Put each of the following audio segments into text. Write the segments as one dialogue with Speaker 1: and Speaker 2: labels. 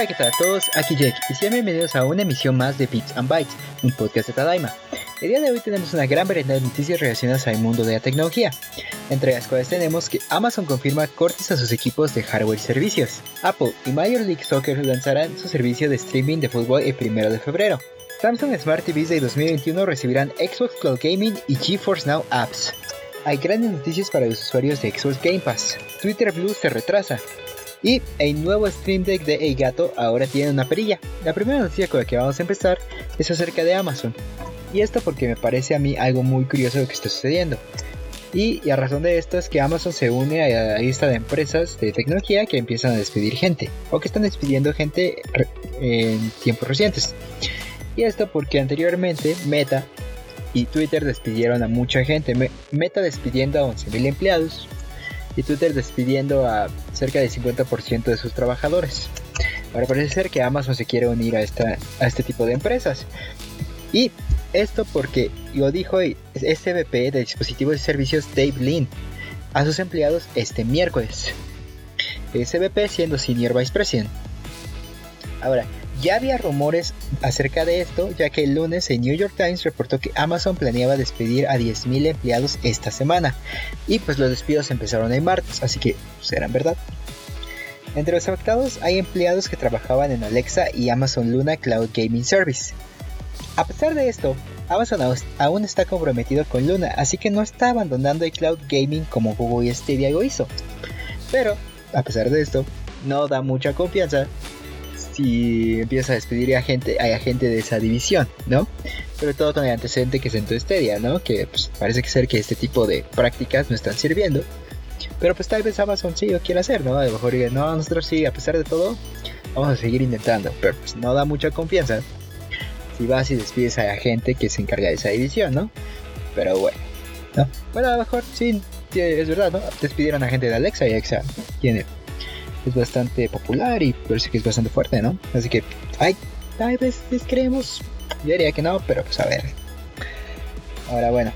Speaker 1: Hola, ¿qué tal a todos? Aquí Jake y sean bienvenidos a una emisión más de Bits and Bytes, un podcast de Tadaima. El día de hoy tenemos una gran variedad de noticias relacionadas al mundo de la tecnología, entre las cuales tenemos que Amazon confirma cortes a sus equipos de hardware y servicios. Apple y Major League Soccer lanzarán su servicio de streaming de fútbol el 1 de febrero. Samsung Smart TVs de 2021 recibirán Xbox Cloud Gaming y GeForce Now apps. Hay grandes noticias para los usuarios de Xbox Game Pass. Twitter Blue se retrasa. Y el nuevo Stream Deck de Elgato ahora tiene una perilla. La primera noticia con la que vamos a empezar es acerca de Amazon. Y esto porque me parece a mí algo muy curioso lo que está sucediendo. Y, a razón de esto es que Amazon se une a la lista de empresas de tecnología que empiezan a despedir gente. O que están despidiendo gente en tiempos recientes. Y esto porque anteriormente Meta y Twitter despidieron a mucha gente. Meta despidiendo a 11.000 empleados y Twitter despidiendo a cerca del 50% de sus trabajadores. Ahora parece ser que Amazon se quiere unir a, esta, a este tipo de empresas. Y esto porque lo dijo SVP de dispositivos y servicios Dave Lynn a sus empleados este miércoles. SVP siendo Senior Vice President. Ahora, ya había rumores acerca de esto, ya que el lunes el New York Times reportó que Amazon planeaba despedir a 10.000 empleados esta semana. Y pues los despidos empezaron el martes, así que serán pues, verdad. Entre los afectados hay empleados que trabajaban en Alexa y Amazon Luna Cloud Gaming Service. A pesar de esto, Amazon aún está comprometido con Luna, así que no está abandonando el cloud gaming como Google y Stadia lo hizo. Pero, a pesar de esto, no da mucha confianza si empieza a despedir a gente, a gente de esa división, ¿no? Sobre todo con el antecedente que sentó Stadia, ¿no? Que pues, parece que ser que este tipo de prácticas no están sirviendo. Pero pues tal vez Amazon sí lo quiere hacer, ¿no? A lo mejor no, nosotros sí, a pesar de todo, vamos a seguir intentando. Pero pues no da mucha confianza si vas y despides a la gente que se encarga de esa división, ¿no? Pero bueno, ¿no? Bueno, a lo mejor sí, es verdad, ¿no? Despidieron a gente de Alexa y Alexa tiene es bastante popular y parece que es bastante fuerte, ¿no? Así que, ay, tal vez les creemos. Yo diría que no, pero pues a ver. Ahora bueno,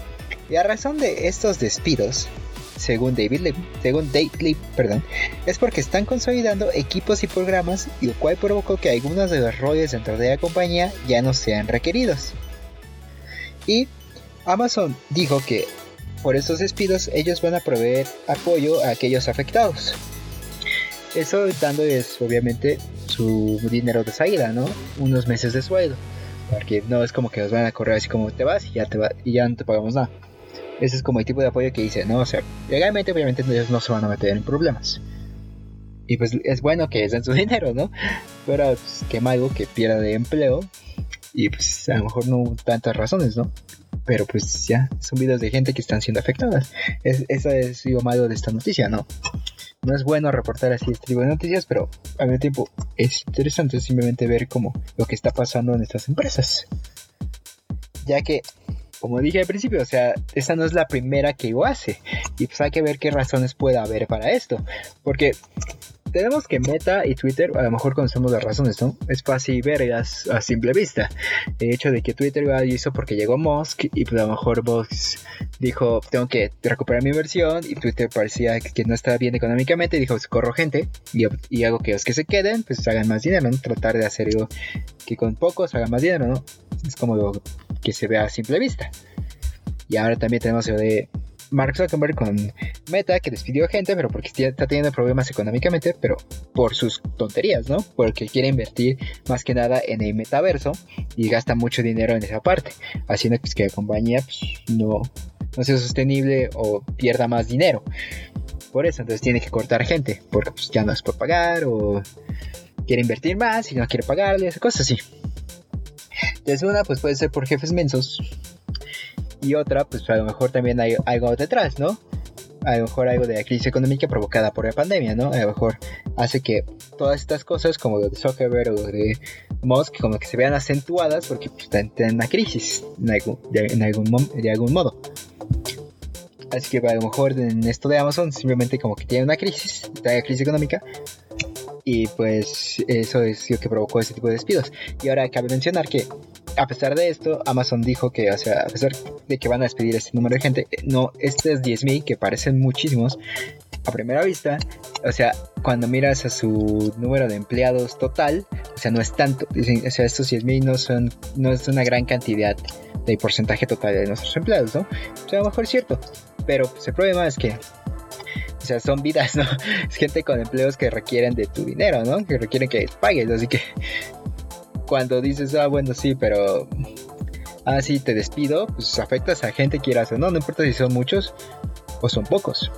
Speaker 1: y razón de estos despidos, según David Lee, según Dave Lee, perdón, es porque están consolidando equipos y programas, lo cual provocó que algunos de los roles dentro de la compañía ya no sean requeridos. Y Amazon dijo que por estos despidos ellos van a proveer apoyo a aquellos afectados. Eso dándoles obviamente su dinero de salida, ¿no? Unos meses de sueldo. Porque no es como que los van a correr así como te vas y ya, te va, y ya no te pagamos nada. Ese es como el tipo de apoyo que dice, ¿no? O sea, legalmente obviamente ellos no se van a meter en problemas. Y pues es bueno que den su dinero, ¿no? Pero pues, qué malo que pierda de empleo. Y pues a lo mejor no tantas razones, ¿no? Pero pues ya, son videos de gente que están siendo afectadas. Es, eso es lo malo de esta noticia, ¿no? No es bueno reportar así este tipo de noticias, pero al mismo tiempo es interesante simplemente ver cómo lo que está pasando en estas empresas. Ya que, como dije al principio, o sea, esta no es la primera que lo hace. Y pues hay que ver qué razones puede haber para esto. Porque tenemos que Meta y Twitter, a lo mejor conocemos las razones, ¿no? Es fácil verlas a simple vista. El hecho de que Twitter lo hizo porque llegó Musk y pues a lo mejor Musk dijo, tengo que recuperar mi inversión y Twitter parecía que no estaba bien económicamente y dijo, corro gente y, hago que los que se queden pues hagan más dinero, ¿no? Tratar de hacer algo que con pocos hagan más dinero, ¿no? Es como lo que se ve a simple vista. Y ahora también tenemos lo de Mark Zuckerberg con Meta, que despidió gente, pero porque está teniendo problemas económicamente, pero por sus tonterías, ¿no? Porque quiere invertir más que nada en el metaverso y gasta mucho dinero en esa parte, haciendo pues, que la compañía pues, no, no sea sostenible o pierda más dinero. Por eso, entonces tiene que cortar gente, porque pues, ya no es por pagar o quiere invertir más y no quiere pagarle, cosas así. Entonces una pues puede ser por jefes mensos y otra, pues a lo mejor también hay algo detrás, ¿no? A lo mejor algo de la crisis económica provocada por la pandemia, ¿no? A lo mejor hace que todas estas cosas, como lo de Zuckerberg o de Musk, como que se vean acentuadas porque pues, tienen una crisis en algún, de, en algún, de algún modo. Así que a lo mejor en esto de Amazon simplemente como que tiene una crisis, una crisis económica, y pues eso es lo que provocó ese tipo de despidos. Y ahora cabe mencionar que a pesar de esto, Amazon dijo que, o sea, a pesar de que van a despedir este número de gente, no, estos 10.000, que parecen muchísimos, a primera vista, o sea, cuando miras a su número de empleados total, o sea, no es tanto, o sea, estos 10.000 no son, no es una gran cantidad de porcentaje total de nuestros empleados, ¿no? O sea, a lo mejor es cierto, pero pues, el problema es que o sea, son vidas, ¿no? Es gente con empleos que requieren de tu dinero, ¿no? Que requieren que pagues. Así que cuando dices, ah, bueno, sí, pero. Ah, sí, te despido, pues afectas a gente quieras o no, no importa si son muchos o son pocos.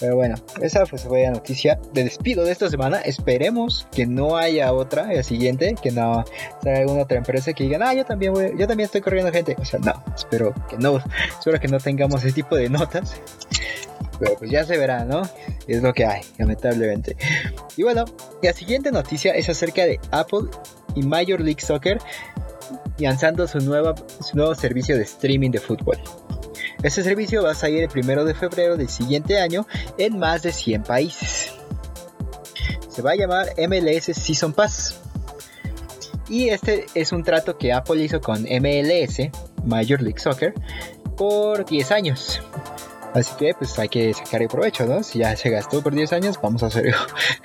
Speaker 1: Pero bueno, esa fue la noticia de despido de esta semana. Esperemos que no haya otra, la siguiente, que no sea alguna otra empresa que digan, ah, yo también voy, yo también estoy corriendo gente. O sea, no, espero que no, espero que no tengamos ese tipo de notas. Pero pues ya se verá, ¿no? Es lo que hay, lamentablemente. Y bueno, la siguiente noticia es acerca de Apple y Major League Soccer lanzando su, nueva, su nuevo servicio de streaming de fútbol. Este servicio va a salir el primero de febrero del siguiente año en más de 100 países. Se va a llamar MLS Season Pass. Y este es un trato que Apple hizo con MLS, Major League Soccer, por 10 años. Así que pues hay que sacar el provecho, ¿no? Si ya se gastó por 10 años, vamos a hacerlo.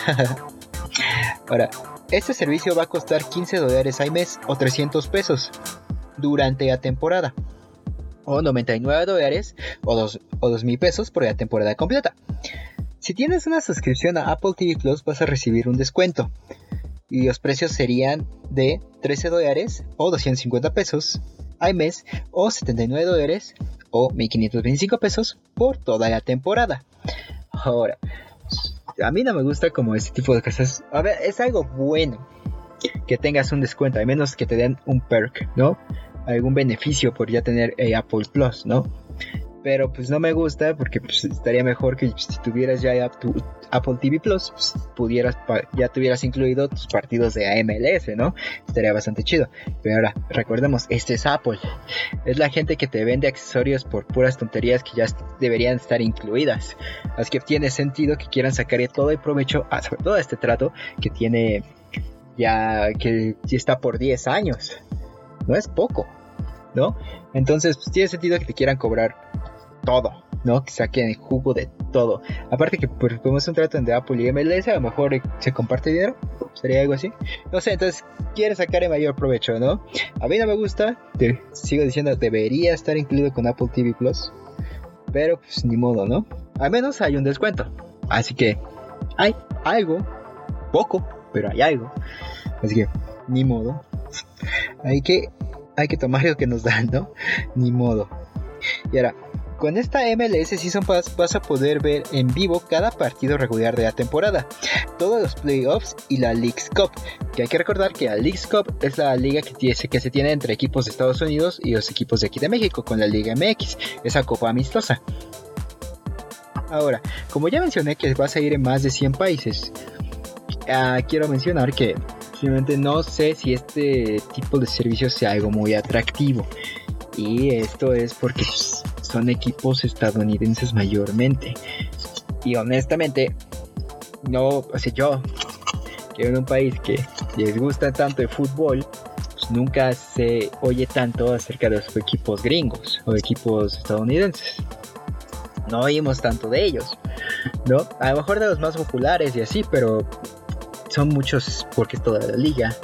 Speaker 1: Ahora, este servicio va a costar 15 dólares al mes o 300 pesos durante la temporada. O 99 dólares o 2 o mil pesos por la temporada completa. Si tienes una suscripción a Apple TV Plus vas a recibir un descuento. Y los precios serían de 13 dólares o 250 pesos al mes o 79 dólares o 1525 pesos por toda la temporada. Ahora, a mí no me gusta como este tipo de cosas. A ver, es algo bueno que tengas un descuento, al menos que te den un perk, ¿no? Algún beneficio por ya tener eh, Apple Plus, ¿no? Pero pues no me gusta porque pues, estaría mejor que si tuvieras ya Apple TV Plus, pues, pudieras ya tuvieras incluido tus partidos de AMLS, ¿no? Estaría bastante chido. Pero ahora, recordemos, este es Apple. Es la gente que te vende accesorios por puras tonterías que ya deberían estar incluidas. Así que tiene sentido que quieran sacarle todo el provecho sobre todo este trato que tiene ya que ya está por 10 años. No es poco. ¿no? Entonces, pues tiene sentido que te quieran cobrar todo, ¿no? Que saquen el jugo de todo. Aparte que pues, como es un trato entre Apple y MLS, a lo mejor se comparte dinero, sería algo así. No sé, entonces quiere sacar el mayor provecho, ¿no? A mí no me gusta, sigo diciendo, debería estar incluido con Apple TV Plus, pero pues ni modo, ¿no? Al menos hay un descuento. Así que hay algo, poco, pero hay algo. Así que ni modo. Hay que hay que tomar lo que nos dan, ¿no? Ni modo. Y ahora, con esta MLS Season Pass vas a poder ver en vivo cada partido regular de la temporada, todos los playoffs y la League's Cup, que hay que recordar que la League's Cup es la liga que, se tiene entre equipos de Estados Unidos y los equipos de aquí de México con la Liga MX, esa copa amistosa. Ahora, como ya mencioné que vas a ir en más de 100 países, ah, quiero mencionar que simplemente no sé si este tipo de servicio sea algo muy atractivo. Y esto es porque son equipos estadounidenses mayormente. Y honestamente, no, o yo, que en un país que les gusta tanto el fútbol, pues nunca se oye tanto acerca de los equipos gringos o equipos estadounidenses. No oímos tanto de ellos, ¿no? A lo mejor de los más populares y así, pero son muchos porque es toda la liga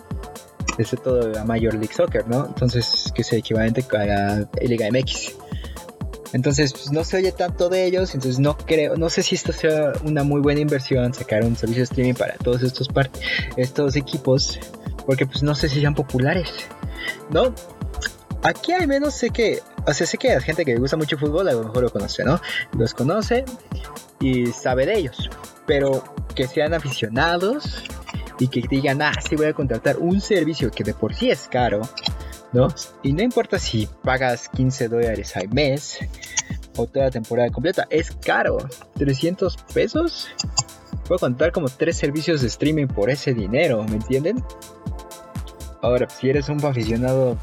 Speaker 1: es todo la Major League Soccer, ¿no? Entonces, que es equivalente a la Liga MX. Entonces, pues, no se oye tanto de ellos, entonces no creo, no sé si esto sea una muy buena inversión, sacar un servicio de streaming para todos estos, estos equipos, porque pues no sé si sean populares, ¿no? Aquí al menos sé que, o sea, sé que la gente que le gusta mucho el fútbol a lo mejor lo conoce, ¿no? Los conoce y sabe de ellos, pero que sean aficionados y que digan, ah, sí voy a contratar un servicio que de por sí es caro, ¿no? Y no importa si pagas 15 dólares al mes o toda la temporada completa, es caro. 300 pesos. Puedo contar como tres servicios de streaming por ese dinero, ¿me entienden? Ahora, si eres un aficionado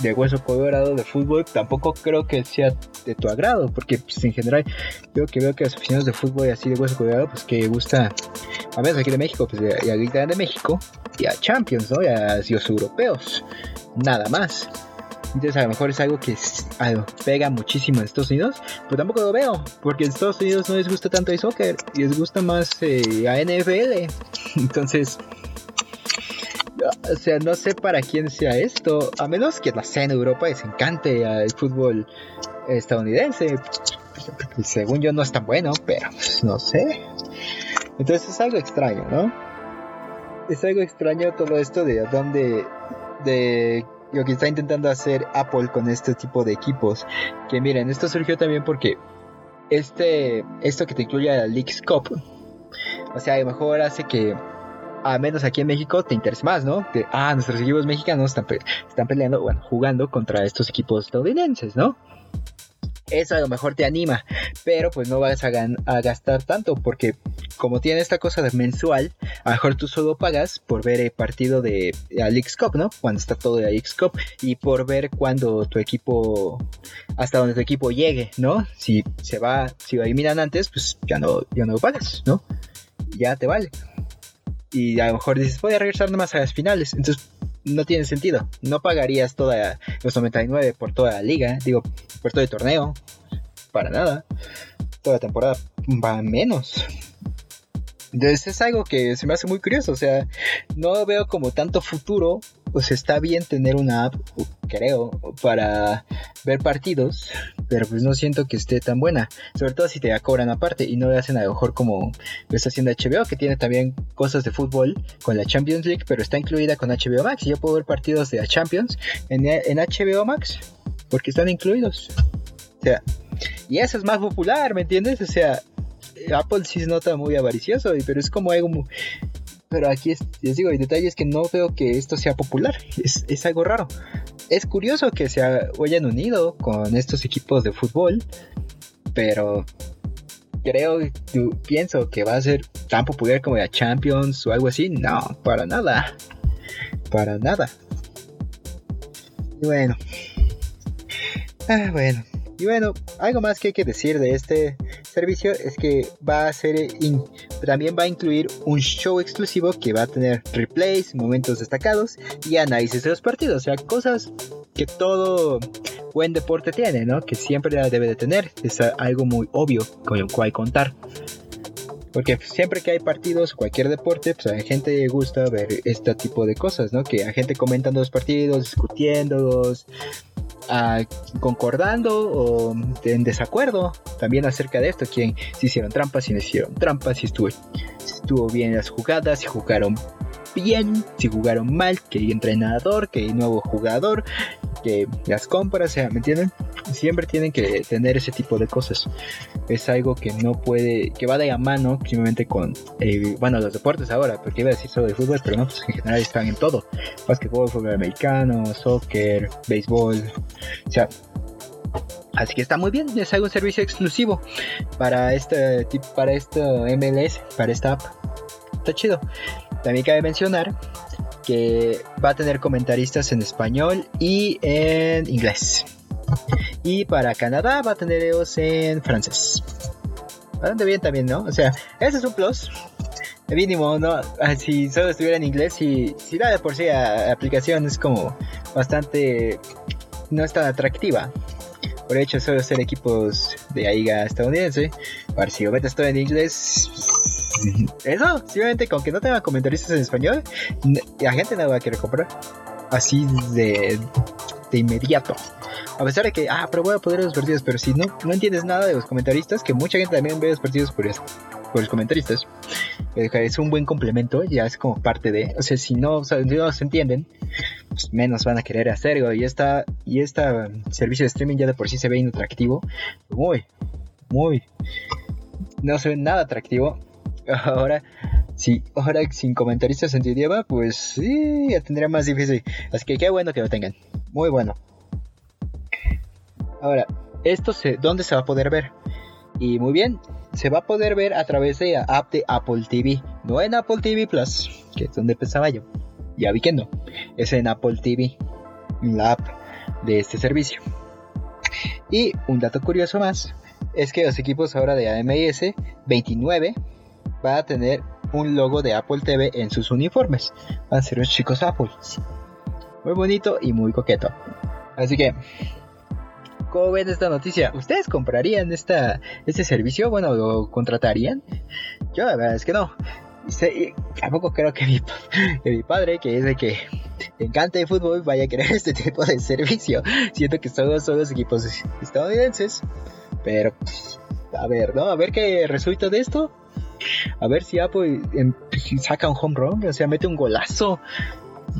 Speaker 1: de hueso colorado de fútbol, tampoco creo que sea de tu agrado, porque pues, en general yo que veo que los aficionados de fútbol así de hueso colorado, pues que gusta, a menos aquí de México, pues a Liga de México y a Champions, ¿no? Y a los europeos, nada más. Entonces a lo mejor es algo que pega muchísimo en Estados Unidos, pero tampoco lo veo, porque en Estados Unidos no les gusta tanto el soccer, les gusta más eh, a NFL. Entonces, o sea, no sé para quién sea esto, a menos que la sea en Europa les encante el fútbol estadounidense. Según yo no es tan bueno, pero pues, no sé. Entonces es algo extraño, ¿no? Es algo extraño todo esto de dónde de lo que está intentando hacer Apple con este tipo de equipos. Que miren, esto surgió también porque este esto que te incluye la League Cup, o sea, a lo mejor hace que a menos aquí en México te interese más, ¿no? Ah, nuestros equipos mexicanos están, están peleando, bueno, jugando contra estos equipos estadounidenses, ¿no? Eso a lo mejor te anima, pero pues no vas a, gastar tanto porque como tiene esta cosa de mensual, a lo mejor tú solo pagas por ver el partido de Alex Cup, ¿no? Cuando está todo de Alex Cup y por ver cuando tu equipo, hasta donde tu equipo llegue, ¿no? Si se va, si lo eliminan antes, pues ya no, ya no lo pagas, ¿no? Ya te vale. Y a lo mejor dices, voy a regresar nomás a las finales. Entonces, no tiene sentido. No pagarías toda los 99 por toda la liga, digo, por todo el torneo. Para nada. Toda la temporada va menos. Entonces es algo que se me hace muy curioso, o sea, no veo como tanto futuro, pues está bien tener una app, creo, para ver partidos, pero pues no siento que esté tan buena, sobre todo si te cobran aparte y no le hacen a lo mejor como lo está haciendo HBO, que tiene también cosas de fútbol con la Champions League, pero está incluida con HBO Max y yo puedo ver partidos de la Champions en, en HBO Max, porque están incluidos. O sea, y eso es más popular, ¿me entiendes? O sea, Apple sí se nota muy avaricioso, pero es como algo muy... Pero aquí les digo, el detalle es que no veo que esto sea popular. Es, algo raro. Es curioso que se hayan unido con estos equipos de fútbol, pero creo, pienso que va a ser tan popular como la Champions o algo así. No, para nada. Para nada. Y bueno. Ah, bueno. Y bueno, algo más que hay que decir de este servicio es que va a ser también va a incluir un show exclusivo que va a tener replays, momentos destacados y análisis de los partidos, o sea, cosas que todo buen deporte tiene, ¿no? Que siempre debe de tener, es algo muy obvio con el cual contar. Porque siempre que hay partidos, cualquier deporte, pues a la gente le gusta ver este tipo de cosas, ¿no? Que a gente comentando los partidos, discutiéndolos, concordando o en desacuerdo también acerca de esto, quién si hicieron trampas, si no hicieron trampas, si estuvo, estuvo bien las jugadas, si jugaron bien, si jugaron mal, que entrenador, que nuevo jugador, que las compras, ¿me entienden? Siempre tienen que tener ese tipo de cosas. Es algo que no puede, que va de la mano simplemente con, bueno, los deportes ahora, porque iba a decir solo de fútbol, pero no, pues en general están en todo. Básquetbol, fútbol americano, soccer, béisbol, o sea, Así que está muy bien, es algo un servicio exclusivo para este para este MLS, para esta app. Está chido. También cabe mencionar que va a tener comentaristas en español y en inglés. Y para Canadá va a tener ellos en francés. Bastante bien también, ¿no? O sea, ese es un plus. Mínimo, ¿no? Ah, si solo estuviera en inglés, si, si la de por sí la aplicación es como bastante... no es tan atractiva. Por hecho, solo ser equipos de AIGA estadounidense. Para si lo metes todo en inglés, eso, simplemente con que no tenga comentaristas en español, la gente no va a querer comprar. Así de, de inmediato. A pesar de que, ah, pero voy a poder ver los partidos, pero si no, no entiendes nada de los comentaristas, que mucha gente también ve los partidos por eso, por los comentaristas, eh, es un buen complemento, ya es como parte de, o sea, si no, o sea, no se entienden, pues menos van a querer hacerlo. Y esta, y esta servicio de streaming ya de por sí se ve inatractivo, muy, muy, no se ve nada atractivo ahora, si ahora sin comentaristas en tu idioma, pues sí, ya tendría más difícil. Así que qué bueno que lo tengan. Muy bueno. Ahora, esto se, ¿dónde se va a poder ver? Y muy bien, se va a poder ver a través de la app de Apple TV. No en Apple TV Plus, que es donde pensaba yo. Ya vi que no. Es en Apple TV, la app de este servicio. Y un dato curioso más es que los equipos ahora de AMS 29 va a tener un logo de Apple TV en sus uniformes. Van a ser los chicos Apple. Muy bonito y muy coqueto. Así que, ¿cómo ven esta noticia? ¿Ustedes comprarían esta, este servicio? Bueno, ¿lo contratarían? Yo la verdad es que no. tampoco creo que mi, que mi padre, que es de que encanta el fútbol, vaya a querer este tipo de servicio. Siento que son, los equipos estadounidenses. Pero, pues, a ver, ¿no? A ver qué resulta de esto. A ver si Apple em, saca un home run, o sea, mete un golazo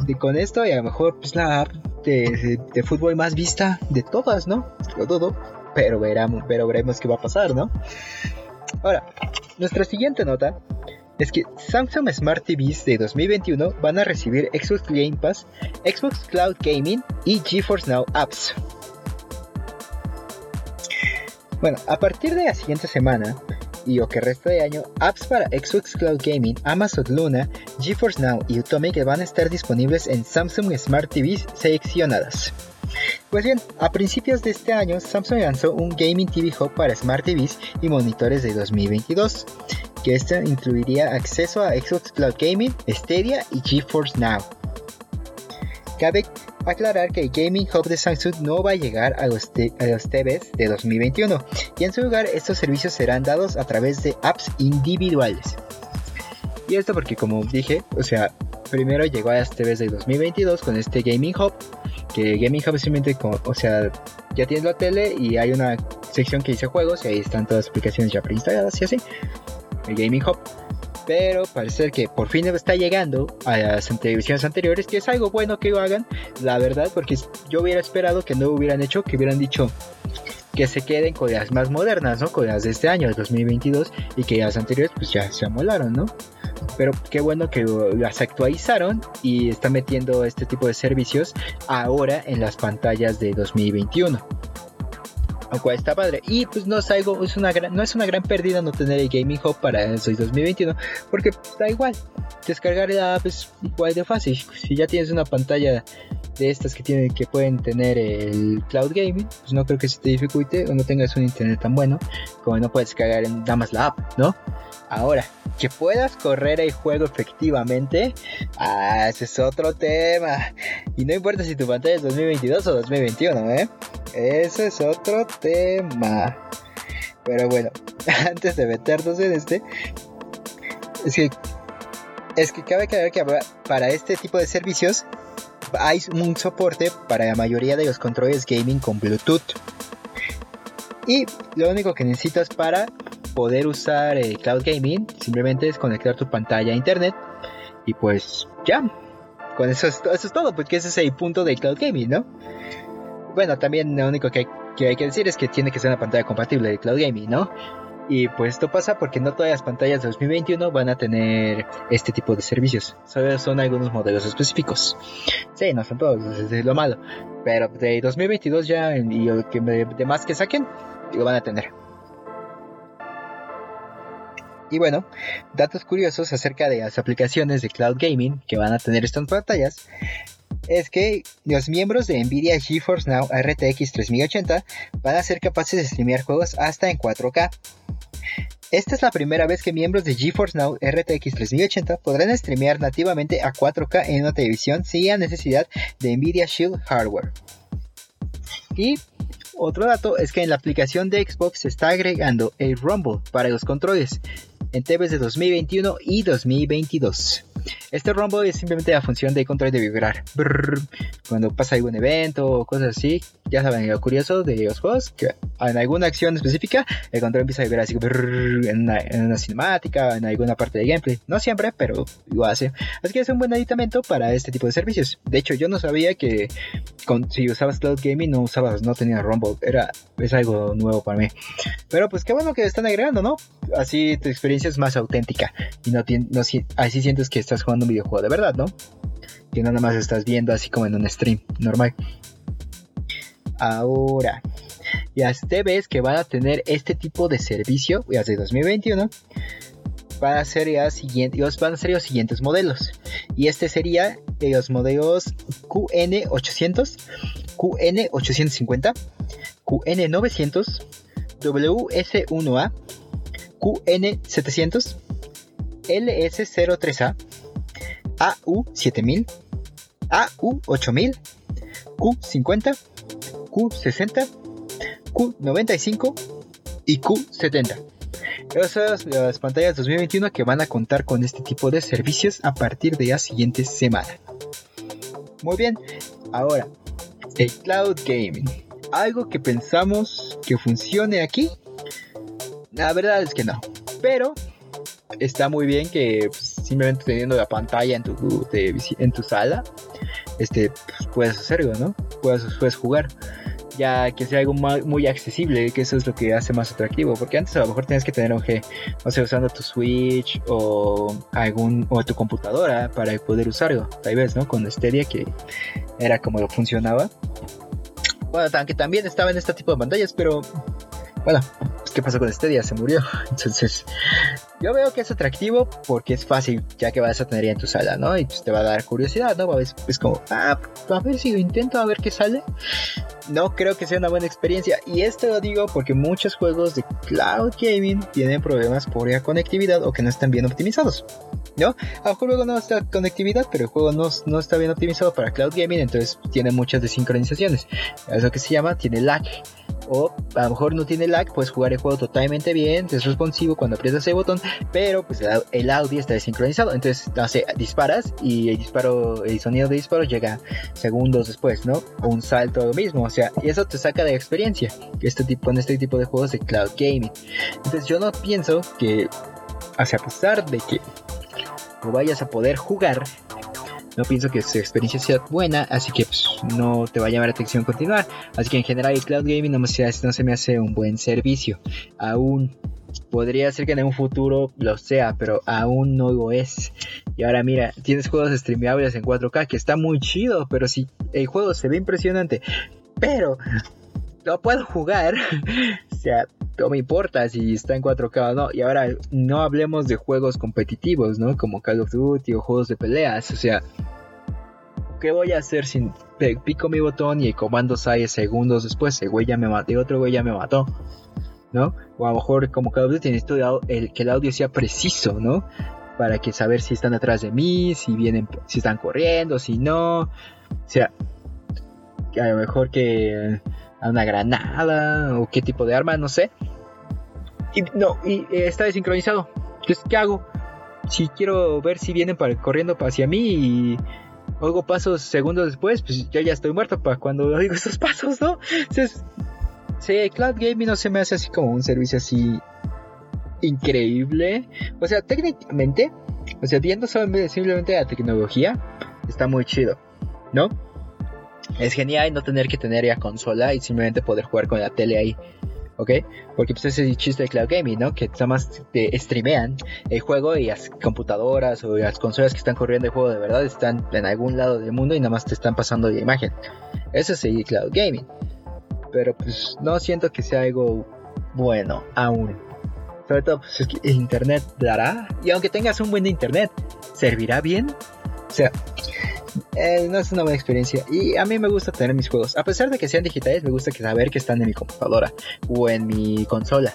Speaker 1: de, con esto y a lo mejor pues la de, fútbol más vista de todas, ¿no? Lo dudo, pero, veremos, pero veremos qué va a pasar, ¿no? Ahora, nuestra siguiente nota es que Samsung Smart TVs de 2021 van a recibir Xbox Game Pass, Xbox Cloud Gaming y GeForce Now apps. Bueno, a partir de la siguiente semana y o que resta de año, apps para Xbox Cloud Gaming, Amazon Luna, GeForce Now y Utome que van a estar disponibles en Samsung Smart TVs seleccionadas. Pues bien, a principios de este año, Samsung lanzó un Gaming TV Hub para Smart TVs y monitores de 2022, que este incluiría acceso a Xbox Cloud Gaming, Stadia y GeForce Now. Cabe aclarar que el Gaming Hub de Samsung no va a llegar a los, TVs de 2021 y en su lugar estos servicios serán dados a través de apps individuales. Y esto porque como dije, o sea, primero llegó a las TVs de 2022 con este Gaming Hub, que Gaming Hub simplemente como, o sea, ya tienes la tele y hay una sección que dice juegos y ahí están todas las aplicaciones ya preinstaladas y así. El Gaming Hub pero parece que por fin está llegando a las televisiones anteriores, que es algo bueno que lo hagan, la verdad, porque yo hubiera esperado que no hubieran hecho, que hubieran dicho que se queden con las más modernas, ¿no? Con las de este año, el 2022, y que las anteriores pues ya se amolaron, ¿no? Pero qué bueno que las actualizaron y están metiendo este tipo de servicios ahora en las pantallas de 2021 lo cual está padre. Y pues no es algo, es una gran, no es una gran pérdida no tener el Gaming Hub para el 2021, porque pues, da igual. Descargar la app es igual de fácil. Si ya tienes una pantalla de estas que tienen que pueden tener el cloud gaming, pues no creo que se te dificulte o no tengas un internet tan bueno como no puedes descargar en nada más la app, ¿no? Ahora, que puedas correr el juego efectivamente, ah, ese es otro tema. Y no importa si tu pantalla es 2022 o 2021, ¿eh? Ese es otro tema. Pero bueno, antes de meternos en este, es que, es que cabe aclarar que para este tipo de servicios hay un soporte para la mayoría de los controles gaming con Bluetooth. Y lo único que necesitas para poder usar el Cloud Gaming simplemente es conectar tu pantalla a internet y pues ya. Con eso es, eso es todo, porque ese es el punto del Cloud Gaming, ¿no? Bueno, también lo único que hay, que hay que decir es que tiene que ser una pantalla compatible de Cloud Gaming, ¿no? Y pues esto pasa porque no todas las pantallas de 2021 van a tener este tipo de servicios. Solo son algunos modelos específicos. Sí, no son todos, es lo malo. Pero de 2022 ya y lo que de más que saquen, lo van a tener. Y bueno, datos curiosos acerca de las aplicaciones de cloud gaming que van a tener estas pantallas es que los miembros de Nvidia GeForce Now RTX 3080 van a ser capaces de streamear juegos hasta en 4K. Esta es la primera vez que miembros de GeForce Now RTX 3080 podrán streamear nativamente a 4K en una televisión sin necesidad de Nvidia Shield hardware. Y otro dato es que en la aplicación de Xbox se está agregando el Rumble para los controles en TVs de 2021 y 2022. Este Rumble es simplemente la función de control de vibrar. cuando pasa algún evento o cosas así, ya saben, lo curioso de los juegos, que en alguna acción específica, el control empieza a vibrar así en una, cinemática, en alguna parte de gameplay. No siempre, pero lo hace. Así que es un buen aditamento para este tipo de servicios. De hecho, yo no sabía que si usabas Cloud Gaming no usabas, no tenía Rumble. Era, es algo nuevo para mí. Pero pues qué bueno que están agregando, ¿no? Así tu experiencia es más auténtica y no, no así sientes que estás jugando un videojuego de verdad, ¿no? Que nada más estás viendo así como en un stream normal. Ahora, las TVs que van a tener este tipo de servicio, ya de 2021, van a ser siguientes, van a ser los siguientes modelos. Y este sería los modelos QN800, QN850, QN900, WS1A, QN700, LS03A, AU7000, AU8000, Q50, Q60, Q95 y Q70. Esas son las pantallas 2021 que van a contar con este tipo de servicios a partir de la siguiente semana. Muy bien, ahora, el cloud gaming. Algo que pensamos que funcione aquí. La verdad es que no. Pero está muy bien que pues, simplemente teniendo la pantalla en tu, en tu sala, este, pues, hacerlo, ¿no? Puedes, puedes jugar ya que sea algo muy accesible, que eso es lo que hace más atractivo, porque antes a lo mejor tienes que tener un G, o sea, usando tu Switch o algún o tu computadora para poder usarlo, tal vez, ¿no? Con Stadia que era como funcionaba. Bueno, aunque también estaba en este tipo de pantallas, pero bueno, pues, ¿qué pasó con día? Se murió. Entonces, yo veo que es atractivo porque es fácil, ya que vas a tener en tu sala, ¿no? Y pues te va a dar curiosidad, ¿no? Es, es como, ah, a ver si lo intento, a ver qué sale. No creo que sea una buena experiencia. Y esto lo digo porque muchos juegos de cloud gaming tienen problemas por la conectividad o que no están bien optimizados. ¿No? A lo mejor luego no está conectividad, pero el juego no, no está bien optimizado para cloud gaming, entonces tiene muchas desincronizaciones. Es lo que se llama, tiene lag o a lo mejor no tiene lag, puedes jugar el juego totalmente bien, es responsivo cuando aprietas el botón, pero pues el, audio está desincronizado, entonces no disparas y el disparo, el sonido de disparo llega segundos después, ¿no? O un salto lo mismo, o sea, y eso te saca de experiencia, este tipo, con este tipo de juegos de cloud gaming. Entonces yo no pienso que, o sea, a pesar de que no vayas a poder jugar no pienso que su experiencia sea buena, así que pues, no te va a llamar la atención continuar. Así que en general el cloud gaming no, no se me hace un buen servicio. Aún podría ser que en un futuro lo sea, pero aún no lo es. Y ahora mira, tienes juegos streameables en 4K que está muy chido, pero si el juego se ve impresionante, pero no puedo jugar, o sea, no me importa si está en 4K o no. Y ahora no hablemos de juegos competitivos, ¿no? Como Call of Duty o juegos de peleas, o sea, ¿qué voy a hacer si pico mi botón y el comando sale segundos después? El güey ya me mató, otro güey ya me mató, ¿no? O a lo mejor como Call of Duty necesito el, que el audio sea preciso, ¿no? Para que saber si están atrás de mí, si vienen, si están corriendo, si no. O sea, a lo mejor que a una granada o qué tipo de arma, no sé. Y no, y eh, está desincronizado. Entonces, ¿qué hago? Si quiero ver si vienen corriendo hacia mí y oigo pasos segundos después, pues yo ya estoy muerto para cuando oigo esos pasos, ¿no? Entonces, sí, Cloud Gaming no se me hace así como un servicio así increíble. O sea, técnicamente, o sea, viendo simplemente la tecnología, está muy chido, ¿no? Es genial no tener que tener ya consola y simplemente poder jugar con la tele ahí. ¿ok? Porque pues ese es el chiste de cloud gaming, ¿no? Que nada más te streamean el juego y las computadoras o las consolas que están corriendo el juego de verdad están en algún lado del mundo y nada más te están pasando la imagen. Eso es el cloud gaming. Pero pues no siento que sea algo bueno aún. Sobre todo pues es internet dará. Y aunque tengas un buen internet, ¿servirá bien? O sea, eh, no es una buena experiencia. Y a mí me gusta tener mis juegos. A pesar de que sean digitales, me gusta saber que están en mi computadora o en mi consola.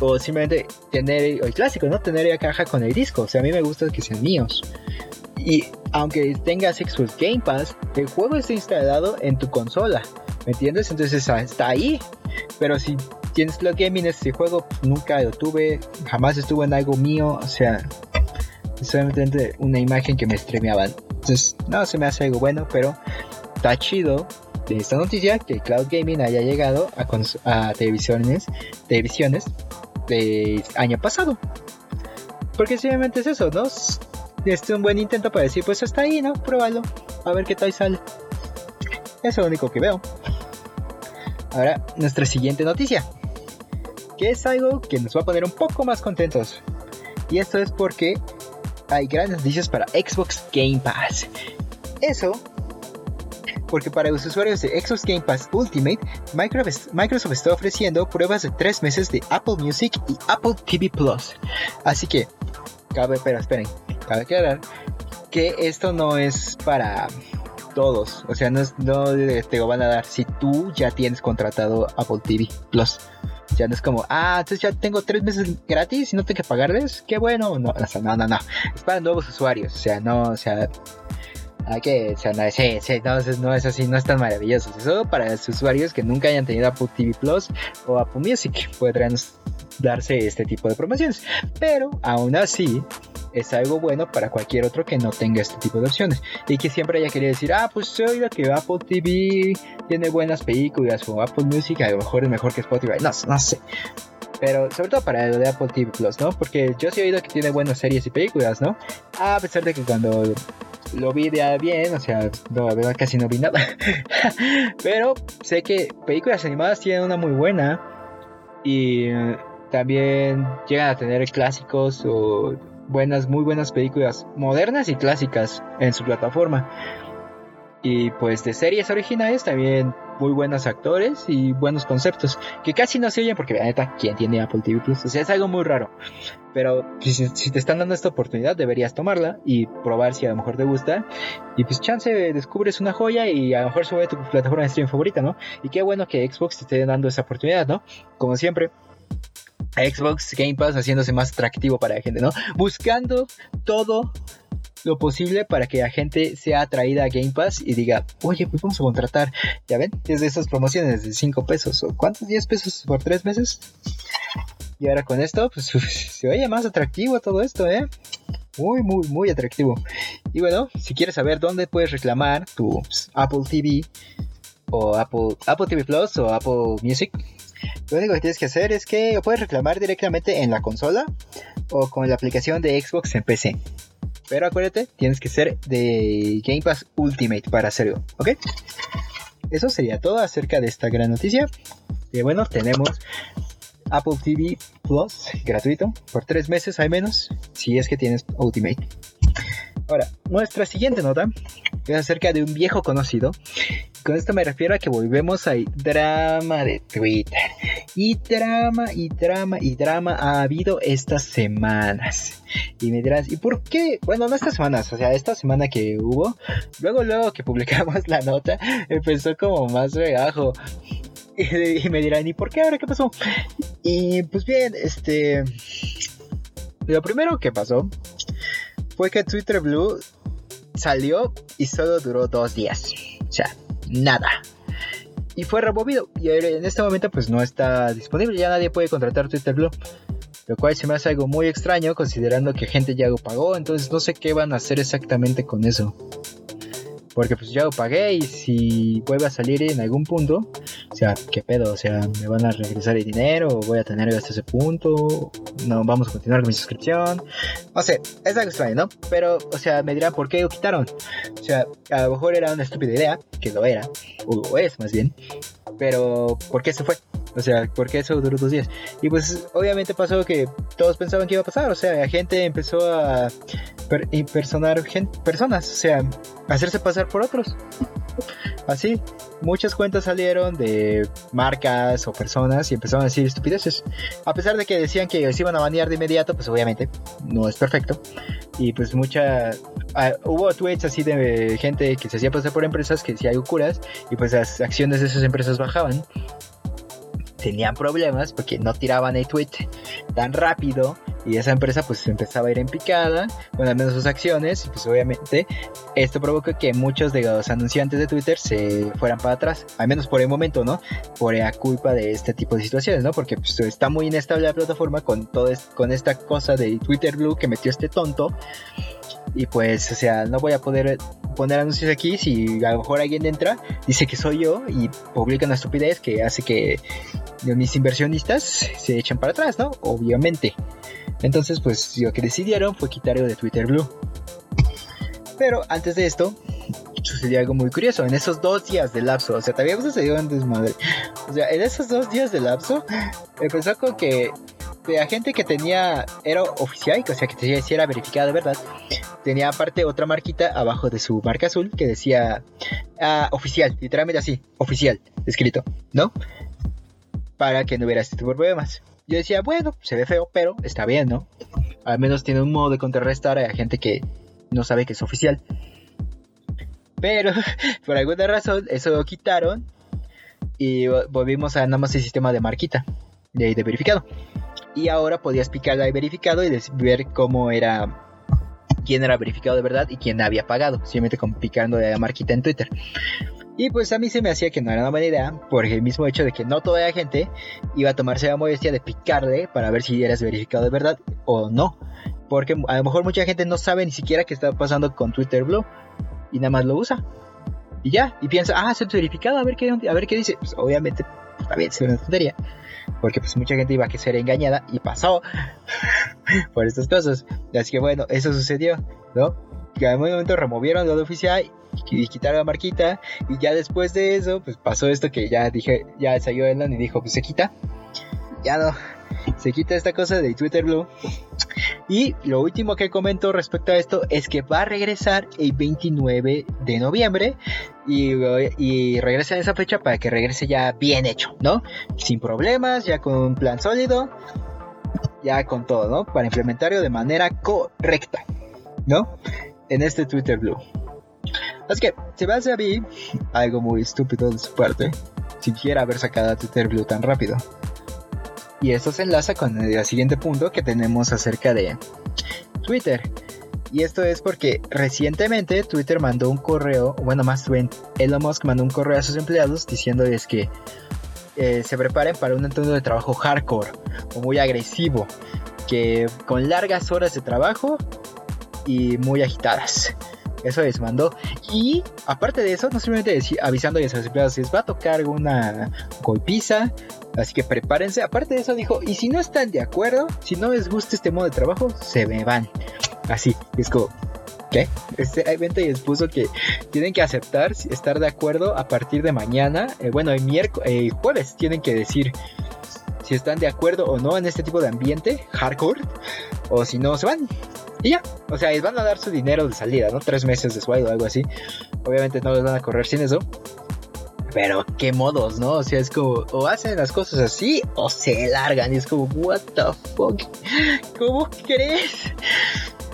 Speaker 1: O simplemente tener el clásico, ¿no? Tener la caja con el disco. O sea, a mí me gusta que sean míos. Y aunque tengas Xbox Game Pass, el juego está instalado en tu consola. ¿Me entiendes? Entonces ah, está ahí. Pero si tienes Cloud Gaming, este juego nunca lo tuve, jamás estuvo en algo mío. O sea, solamente una imagen que me streameaban. Entonces, no se me hace algo bueno, pero está chido de esta noticia que Cloud Gaming haya llegado a, televisiones, televisiones de año pasado. Porque simplemente es eso, ¿no? Es un buen intento para decir, pues hasta ahí, ¿no? Pruébalo, a ver qué tal sale. Es lo único que veo. Ahora, nuestra siguiente noticia. Que es algo que nos va a poner un poco más contentos. Y esto es porque hay grandes noticias para Xbox Game Pass. Eso porque para los usuarios de Xbox Game Pass Ultimate, Microsoft, está ofreciendo pruebas de 3 meses de Apple Music y Apple TV Plus. Así que, cabe, pero esperen, cabe aclarar que esto no es para todos, o sea, no, no te lo van a dar si tú ya tienes contratado Apple TV Plus. Ya no es como, ah, entonces ya tengo tres meses gratis y no tengo que pagarles. Qué bueno. No, no, no, no. Es para nuevos usuarios. O sea, no, o sea, hay que, o sea, no, sí, sí, no, no es así, no es tan maravilloso. Es solo para los usuarios que nunca hayan tenido Apple TV Plus o Apple Music podrán darse este tipo de promociones. Pero aún así, es algo bueno para cualquier otro que no tenga este tipo de opciones y que siempre haya querido decir, ah, pues he oído que Apple TV tiene buenas películas o Apple Music a lo mejor es mejor que Spotify. No, no sé. Pero sobre todo para lo de Apple TV Plus, ¿no? Porque yo sí he oído que tiene buenas series y películas, ¿no? A pesar de que cuando lo vi de bien, o sea, no, la verdad casi no vi nada. Pero sé que películas animadas tienen una muy buena y eh, también llegan a tener clásicos o buenas, muy buenas películas modernas y clásicas en su plataforma. Y pues de series originales también muy buenos actores y buenos conceptos que casi no se oyen porque la neta, ¿quién tiene Apple TV Plus? O sea, es algo muy raro. Pero si, si, te están dando esta oportunidad, deberías tomarla y probar si a lo mejor te gusta. Y pues chance descubres una joya y a lo mejor sube tu plataforma de streaming favorita, ¿no? Y qué bueno que Xbox te esté dando esa oportunidad, ¿no? Como siempre, Xbox Game Pass haciéndose más atractivo para la gente, ¿no? Buscando todo lo posible para que la gente sea atraída a Game Pass y diga, oye, pues vamos a contratar, ya ven, es de esas promociones de 5 pesos o cuántos, 10 pesos por 3 meses. Y ahora con esto, pues se oye más atractivo todo esto, ¿eh? Muy, muy, muy atractivo. Y bueno, si quieres saber dónde puedes reclamar tu pues, Apple TV o Apple, Apple TV Plus o Apple Music, lo único que tienes que hacer es que puedes reclamar directamente en la consola o con la aplicación de Xbox en PC. Pero acuérdate, tienes que ser de Game Pass Ultimate para hacerlo, ¿ok? Eso sería todo acerca de esta gran noticia. Y bueno, tenemos Apple TV Plus gratuito por tres meses al menos, si es que tienes Ultimate. Ahora, nuestra siguiente nota acerca de un viejo conocido. Con esto me refiero a que volvemos a drama de Twitter. Y drama, y drama, y drama ha habido estas semanas. Y me dirás, ¿y por qué? Bueno, no estas semanas, o sea, esta semana que hubo. Luego, luego que publicamos la nota, empezó como más regajo. Y, me dirán, ¿y por qué ahora qué pasó? Y pues bien, este... Lo primero que pasó fue que Twitter Blue salió y solo duró dos días. O sea, nada. Y fue removido. Y en este momento pues no está disponible. Ya nadie puede contratar Twitter Blue. Lo cual se me hace algo muy extraño considerando que gente ya lo pagó. Entonces no sé qué van a hacer exactamente con eso. Porque pues ya lo pagué y si vuelve a salir en algún punto, o sea, ¿qué pedo? O sea, ¿me van a regresar el dinero? ¿O voy a tener hasta ese punto? ¿No vamos a continuar con mi suscripción? No sé, es algo extraño, ¿no? Pero, o sea, me dirán, ¿por qué lo quitaron? O sea, a lo mejor era una estúpida idea, que lo era, o es más bien, pero ¿por qué se fue? O sea, ¿por qué eso duró dos días? Y pues obviamente pasó que todos pensaban que iba a pasar. O sea, la gente empezó a impersonar personas. O sea, hacerse pasar por otros. Así, muchas cuentas salieron de marcas o personas y empezaron a decir estupideces. A pesar de que decían que se iban a banear de inmediato, pues obviamente no es perfecto. Y pues mucha... Ah, hubo tweets así de gente que se hacía pasar por empresas que decía curas y pues las acciones de esas empresas bajaban tenían problemas porque no tiraban el tweet tan rápido y esa empresa pues empezaba a ir en picada con al menos sus acciones y pues obviamente esto provocó que muchos de los anunciantes de Twitter se fueran para atrás, al menos por el momento, ¿no? Por la culpa de este tipo de situaciones, ¿no? Porque pues, está muy inestable la plataforma con todo con esta cosa de Twitter Blue que metió este tonto y pues, o sea, no voy a poder poner anuncios aquí si a lo mejor alguien entra, dice que soy yo y publica una estupidez que hace que mis inversionistas se echen para atrás, ¿no? Obviamente. Entonces, pues lo que decidieron fue quitarlo de Twitter Blue. Pero antes de esto, sucedió algo muy curioso. En esos dos días de lapso, o sea, también sucedió un desmadre. O sea, en esos dos días de lapso, empezó con que la gente que tenía, era oficial, o sea, que tenía, si era verificada verdad, tenía aparte otra marquita abajo de su marca azul que decía ah, oficial, literalmente así, oficial, escrito, ¿no? Para que no hubiera este tipo de problemas. Yo decía, bueno, se ve feo, pero está bien, ¿no? Al menos tiene un modo de contrarrestar a gente que no sabe que es oficial. Pero por alguna razón eso lo quitaron y volvimos a nada más el sistema de marquita, de, de verificado. Y ahora podías picar de verificado y ver cómo era quién era verificado de verdad y quién había pagado, simplemente con picando la marquita en Twitter. Y pues a mí se me hacía que no era una buena idea, por el mismo hecho de que no toda la gente iba a tomarse la molestia de picarle para ver si eras verificado de verdad o no. Porque a lo mejor mucha gente no sabe ni siquiera qué está pasando con Twitter Blue y nada más lo usa. Y ya, y piensa, ah, se verificado, a ver qué, a ver qué dice. Pues obviamente, está bien, es una tontería. Porque pues mucha gente iba a ser engañada y pasó por estas cosas. Así que bueno, eso sucedió, ¿no? Que en un momento removieron lo oficial y quitaron la marquita. Y ya después de eso, pues pasó esto que ya dije, ya salió Elon y dijo, pues se quita. Ya no, se quita esta cosa de Twitter Blue. Y lo último que comento respecto a esto es que va a regresar el 29 de noviembre y, y, regresa en esa fecha para que regrese ya bien hecho, ¿no? Sin problemas, ya con un plan sólido, ya con todo, ¿no? Para implementarlo de manera correcta, ¿no? En este Twitter Blue. Así que se me hace a mí algo muy estúpido de su parte, si quiera haber sacado a Twitter Blue tan rápido. Y esto se enlaza con el siguiente punto que tenemos acerca de Twitter. Y esto es porque recientemente Twitter mandó un correo, bueno, más bien Elon Musk mandó un correo a sus empleados diciéndoles que eh, se preparen para un entorno de trabajo hardcore o muy agresivo, que con largas horas de trabajo y muy agitadas. Eso les mandó. Y aparte de eso, no simplemente avisando a los empleados, les va a tocar una golpiza. Así que prepárense. Aparte de eso, dijo: Y si no están de acuerdo, si no les gusta este modo de trabajo, se me van. Así, es como, ¿qué? Este evento les puso que tienen que aceptar, estar de acuerdo a partir de mañana. Eh, bueno, el miércoles, el jueves tienen que decir si están de acuerdo o no en este tipo de ambiente hardcore o si no se van. Y ya, o sea, les van a dar su dinero de salida, ¿no? Tres meses de sueldo o algo así. Obviamente no les van a correr sin eso. Pero qué modos, ¿no? O sea, es como, o hacen las cosas así o se largan. Y es como, what the fuck? ¿Cómo crees?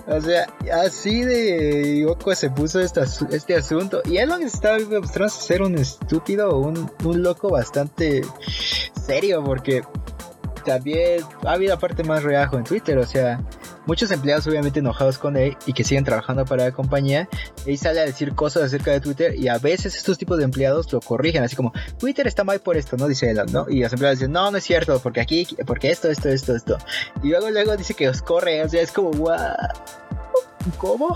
Speaker 1: O sea, así de loco se puso este asunto. Y Elon está mostrando ser un estúpido un, un loco bastante serio porque también ha habido aparte más reajo en Twitter, o sea, muchos empleados obviamente enojados con él y que siguen trabajando para la compañía, él sale a decir cosas acerca de Twitter y a veces estos tipos de empleados lo corrigen, así como, Twitter está mal por esto, ¿no? Dice Elon, ¿no? Y los empleados dicen, no, no es cierto, porque aquí, porque esto, esto, esto, esto. Y luego, luego dice que os corre, o sea, es como, ¿Cómo?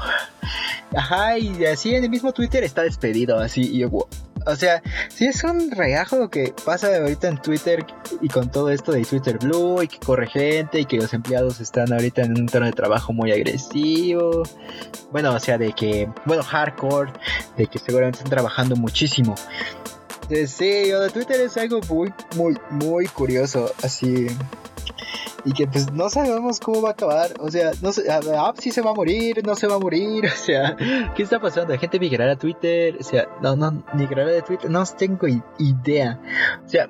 Speaker 1: Ajá, y así en el mismo Twitter está despedido, así, y yo, o sea, si es un regajo que pasa ahorita en Twitter y con todo esto de Twitter Blue y que corre gente y que los empleados están ahorita en un tono de trabajo muy agresivo. Bueno, o sea, de que, bueno, hardcore, de que seguramente están trabajando muchísimo. Sí, lo de Twitter es algo muy, muy, muy curioso. Así, y que pues no sabemos cómo va a acabar. O sea, no sé, ah, si se va a morir, no se va a morir. O sea, ¿qué está pasando? ¿La gente migrará a Twitter? O sea, no, no, migrará de Twitter. No tengo idea. O sea,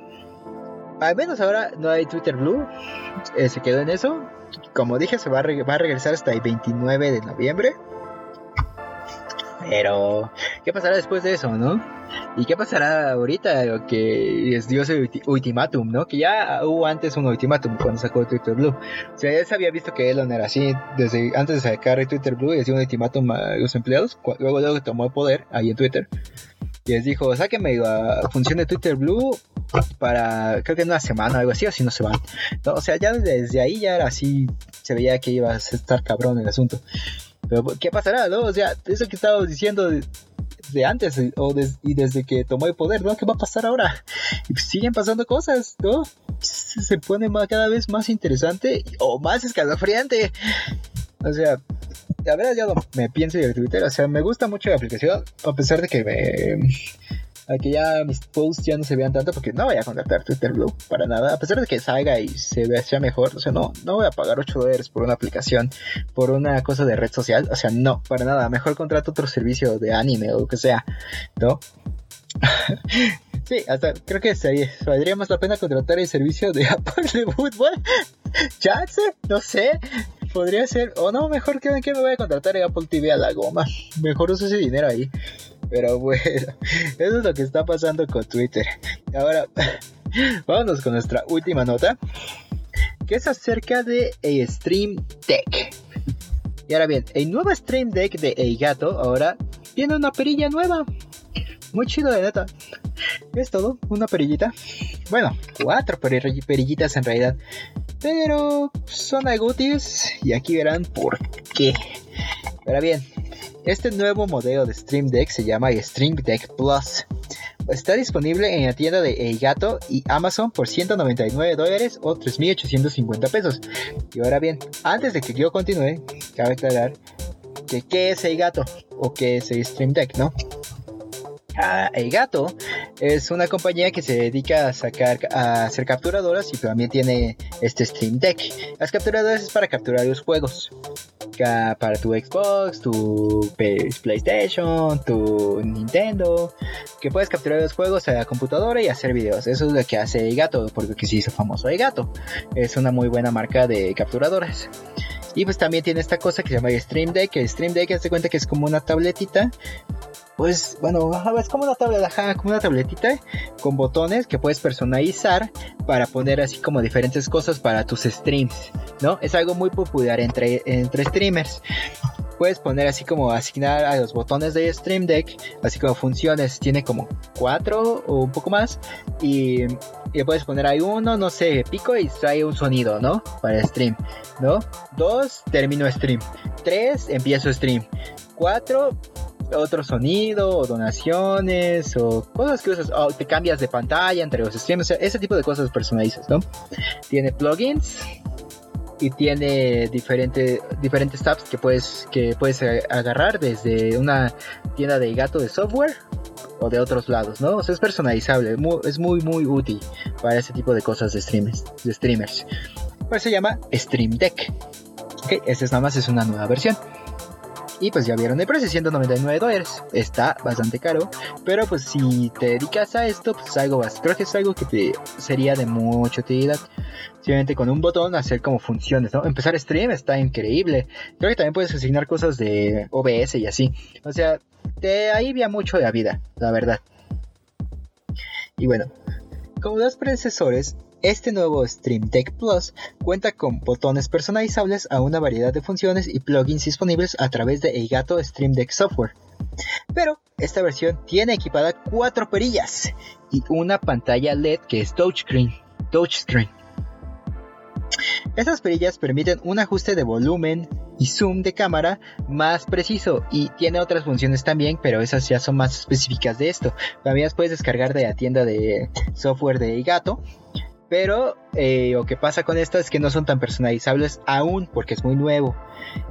Speaker 1: al menos ahora no hay Twitter Blue. Eh, se quedó en eso. Como dije, se va a regresar hasta el 29 de noviembre. Pero, ¿qué pasará después de eso, no? ¿Y qué pasará ahorita que les dio ese ultimátum, no? Que ya hubo antes un ultimátum cuando sacó Twitter Blue. O sea, ya se había visto que Elon era así desde antes de sacar Twitter Blue les dio un ultimátum a los empleados. Luego, luego tomó el poder ahí en Twitter. Y les dijo, sáquenme la función de Twitter Blue para, creo que en una semana o algo así, o si no se van. o sea, ya desde ahí ya era así, se veía que iba a estar cabrón el asunto. Pero, ¿qué pasará, no? O sea, eso que estábamos diciendo de, antes o y desde que tomó el poder, ¿no? ¿Qué va a pasar ahora? Pues siguen pasando cosas, ¿no? Se pone más, cada vez más interesante o más escalofriante. O sea, la verdad ya me pienso de Twitter, o sea, me gusta mucho la aplicación, a pesar de que me a que ya mis posts ya no se vean tanto porque no voy a contactar Twitter Blue para nada, a pesar de que salga y se vea mejor, o sea, no, no voy a pagar 8 dólares por una aplicación, por una cosa de red social, o sea, no, para nada, mejor contrato otro servicio de anime o lo que sea, ¿no? sí, hasta creo que sería, valdría más la pena contratar el servicio de Apple de fútbol. Chance, no sé. Podría ser, o no, mejor que, que me voy a contratar en Apple TV a la goma. Mejor uso ese dinero ahí. Pero bueno, eso es lo que está pasando con Twitter. Ahora, vámonos con nuestra última nota, que es acerca de Stream Tech. Y ahora bien, el nuevo Stream Deck de Eigato ahora tiene una perilla nueva. Muy chido de neta. Es todo, una perillita. Bueno, cuatro perillitas en realidad. Pero son algo útiles y aquí verán por qué. Ahora bien, este nuevo modelo de Stream Deck se llama Stream Deck Plus. Está disponible en la tienda de Eigato y Amazon por 199 dólares o 3.850 pesos. Y ahora bien, antes de que yo continúe, cabe aclarar que qué es Eigato o qué es el Stream Deck, ¿no? Ah, Eigato es una compañía que se dedica a sacar a hacer capturadoras y también tiene este Stream Deck. Las capturadoras es para capturar los juegos para tu Xbox, tu PlayStation, tu Nintendo, que puedes capturar los juegos a la computadora y hacer videos. Eso es lo que hace Gato, porque se hizo famoso Gato. Es una muy buena marca de capturadoras. Y pues también tiene esta cosa que se llama Stream Deck. El Stream Deck, se cuenta que es como una tabletita pues bueno, es como una tableta, como una tabletita con botones que puedes personalizar para poner así como diferentes cosas para tus streams, ¿no? Es algo muy popular entre, entre streamers. Puedes poner así como asignar a los botones de Stream Deck, así como funciones, tiene como cuatro o un poco más, y, y puedes poner ahí uno, no sé, pico y trae un sonido, ¿no? Para stream, ¿no? Dos, termino stream. Tres, empiezo stream. Cuatro, otro sonido o donaciones o cosas que usas, o te cambias de pantalla entre los streams, ese tipo de cosas personalizas, ¿no? Tiene plugins y tiene diferente, diferentes tabs que puedes, que puedes agarrar desde una tienda de gato de software o de otros lados, ¿no? O sea, es personalizable, es muy, muy útil para ese tipo de cosas de streamers. De streamers. Pues se llama Stream Deck. Ok, esta es nada más es una nueva versión. Y pues ya vieron el precio, 199 dólares. Está bastante caro. Pero pues si te dedicas a esto, pues algo creo que es algo que te sería de mucha utilidad. Simplemente con un botón hacer como funciones, ¿no? Empezar stream está increíble. Creo que también puedes asignar cosas de OBS y así. O sea, te alivia mucho la vida, la verdad. Y bueno, como los predecesores, este nuevo Stream Deck Plus cuenta con botones personalizables a una variedad de funciones y plugins disponibles a través de Elgato Stream Deck Software. Pero esta versión tiene equipada cuatro perillas y una pantalla LED que es touchscreen. touchscreen. Estas perillas permiten un ajuste de volumen y zoom de cámara más preciso y tiene otras funciones también, pero esas ya son más específicas de esto. También las puedes descargar de la tienda de software de Elgato pero eh, lo que pasa con esto es que no son tan personalizables aún porque es muy nuevo.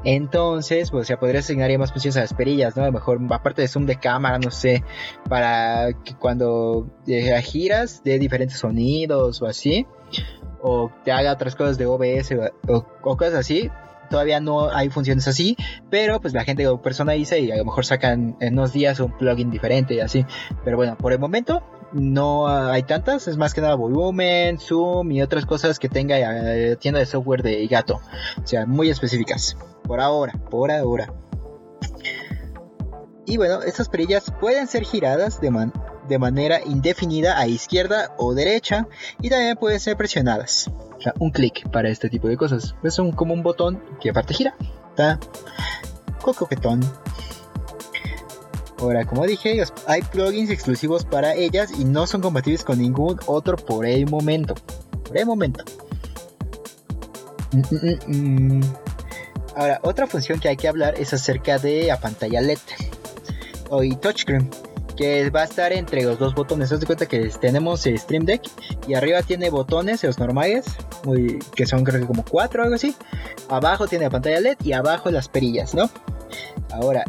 Speaker 1: Entonces, pues ya podrías asignar más funciones a las perillas, ¿no? A lo mejor, aparte de zoom de cámara, no sé, para que cuando eh, giras de diferentes sonidos o así, o te haga otras cosas de OBS o, o cosas así, todavía no hay funciones así, pero pues la gente lo personaliza y a lo mejor sacan en unos días un plugin diferente y así. Pero bueno, por el momento no hay tantas, es más que nada volumen, zoom y otras cosas que tenga la tienda de software de Gato. O sea, muy específicas. Por ahora, por ahora. Y bueno, estas perillas pueden ser giradas de, de manera indefinida a izquierda o derecha y también pueden ser presionadas. O sea, un clic para este tipo de cosas. Es como un botón que aparte gira. Está. Ahora, como dije, hay plugins exclusivos para ellas y no son compatibles con ningún otro por el momento. Por el momento. Mm, mm, mm, Ahora, otra función que hay que hablar es acerca de la pantalla LED o touchscreen que va a estar entre los dos botones. Haz de cuenta que tenemos el Stream Deck y arriba tiene botones, los normales, que son creo que como cuatro o algo así. Abajo tiene la pantalla LED y abajo las perillas, ¿no? Ahora,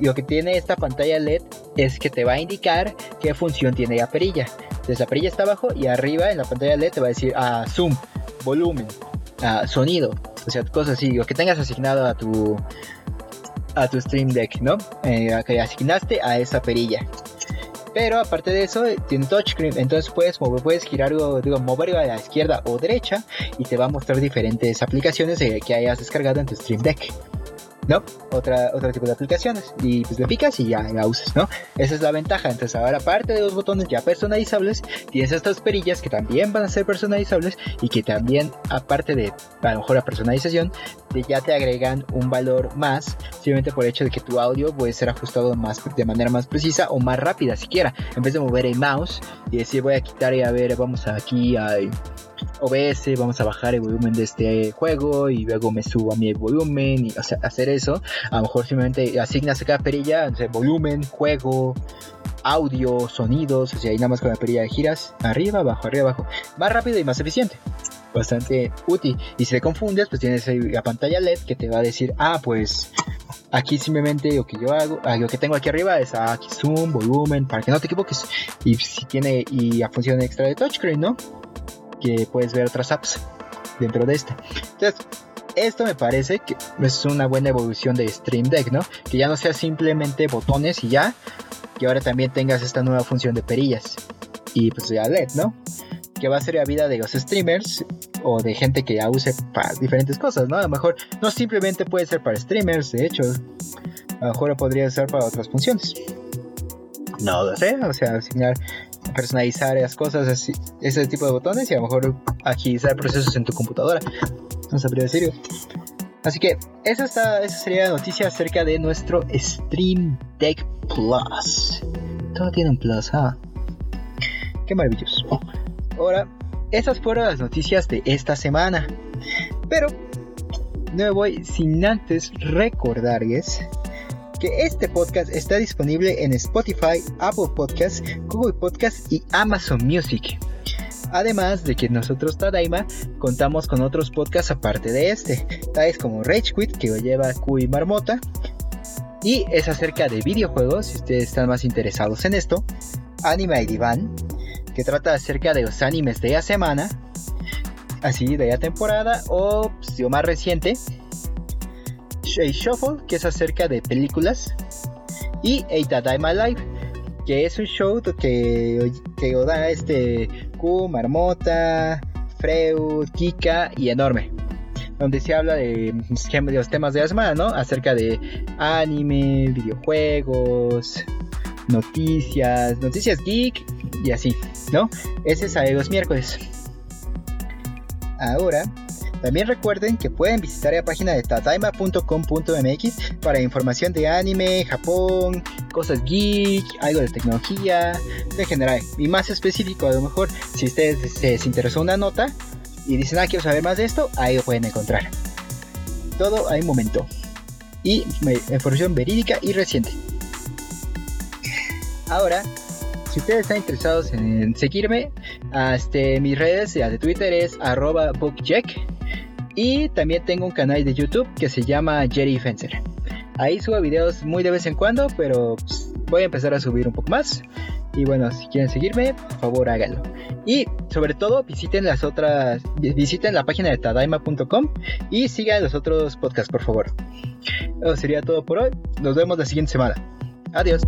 Speaker 1: lo que tiene esta pantalla LED es que te va a indicar qué función tiene la perilla. Entonces la perilla está abajo y arriba en la pantalla LED te va a decir ah, zoom, volumen, ah, sonido, o sea, cosas así, lo que tengas asignado a tu a tu Stream Deck, ¿no? Eh, que asignaste a esa perilla. Pero aparte de eso, tiene touchscreen, entonces puedes mover, puedes girar, digo, moverlo a la izquierda o derecha y te va a mostrar diferentes aplicaciones que hayas descargado en tu Stream Deck. ¿No? Otra, otro tipo de aplicaciones. Y pues le picas y ya la usas, ¿no? Esa es la ventaja. Entonces ahora aparte de los botones ya personalizables, tienes estas perillas que también van a ser personalizables y que también, aparte de a lo mejor la personalización, ya te agregan un valor más, simplemente por el hecho de que tu audio puede ser ajustado más de manera más precisa o más rápida siquiera. En vez de mover el mouse y decir voy a quitar y a ver, vamos aquí a OBS, vamos a bajar el volumen de este juego y luego me subo a mi volumen y hacer eso. A lo mejor simplemente asignas a cada perilla, volumen, juego, audio, sonidos, o sea, ahí nada más con la perilla de giras, arriba, abajo, arriba, abajo. Más rápido y más eficiente. Bastante útil. Y si te confundes, pues tienes la pantalla LED que te va a decir, ah, pues aquí simplemente lo que yo hago, ah, lo que tengo aquí arriba es ah, aquí zoom, volumen, para que no te equivoques. Y si tiene y la función extra de touchscreen, ¿no? Que puedes ver otras apps dentro de este. Entonces, esto me parece que es una buena evolución de Stream Deck, ¿no? Que ya no sea simplemente botones y ya, que ahora también tengas esta nueva función de perillas. Y pues ya LED, ¿no? Que va a ser la vida de los streamers o de gente que ya use para diferentes cosas, ¿no? A lo mejor no simplemente puede ser para streamers, de hecho, a lo mejor podría ser para otras funciones. No lo sé, o sea, asignar, personalizar las cosas, así, ese tipo de botones y a lo mejor agilizar procesos en tu computadora. No sabría decirlo. Así que esa, está, esa sería la noticia acerca de nuestro Stream Deck Plus. Todo tiene un plus, ¿ah? Qué maravilloso. Ahora, esas fueron las noticias de esta semana. Pero no me voy sin antes recordarles que este podcast está disponible en Spotify, Apple Podcasts, Google Podcasts y Amazon Music. Además de que nosotros Tadaima contamos con otros podcasts aparte de este, tales como Rage Quit que lo lleva Q y Marmota, y es acerca de videojuegos, si ustedes están más interesados en esto, Anime y Divan, que trata acerca de los animes de la semana, así de la temporada, o pues, más reciente, Shuffle, que es acerca de películas, y Eitadaima Live, que es un show que, que da este Q, Marmota, Freud, Kika y Enorme donde se habla de, los temas de la semana, ¿no? Acerca de anime, videojuegos, noticias, noticias geek y así, ¿no? Ese es a los miércoles. Ahora, también recuerden que pueden visitar la página de tadaima.com.mx para información de anime, Japón, cosas geek, algo de tecnología, en general. Y más específico, a lo mejor, si ustedes se les interesó una nota, y dicen, ah, quiero saber más de esto, ahí lo pueden encontrar. Todo hay momento. Y información verídica y reciente. Ahora, si ustedes están interesados en seguirme, este, mis redes de Twitter es arroba bookjack. Y también tengo un canal de YouTube que se llama Jerry Fencer. Ahí subo videos muy de vez en cuando, pero pues, voy a empezar a subir un poco más. Y bueno, si quieren seguirme, por favor háganlo. Y sobre todo, visiten las otras, visiten la página de tadaima.com y sigan los otros podcasts, por favor. Eso sería todo por hoy. Nos vemos la siguiente semana. Adiós.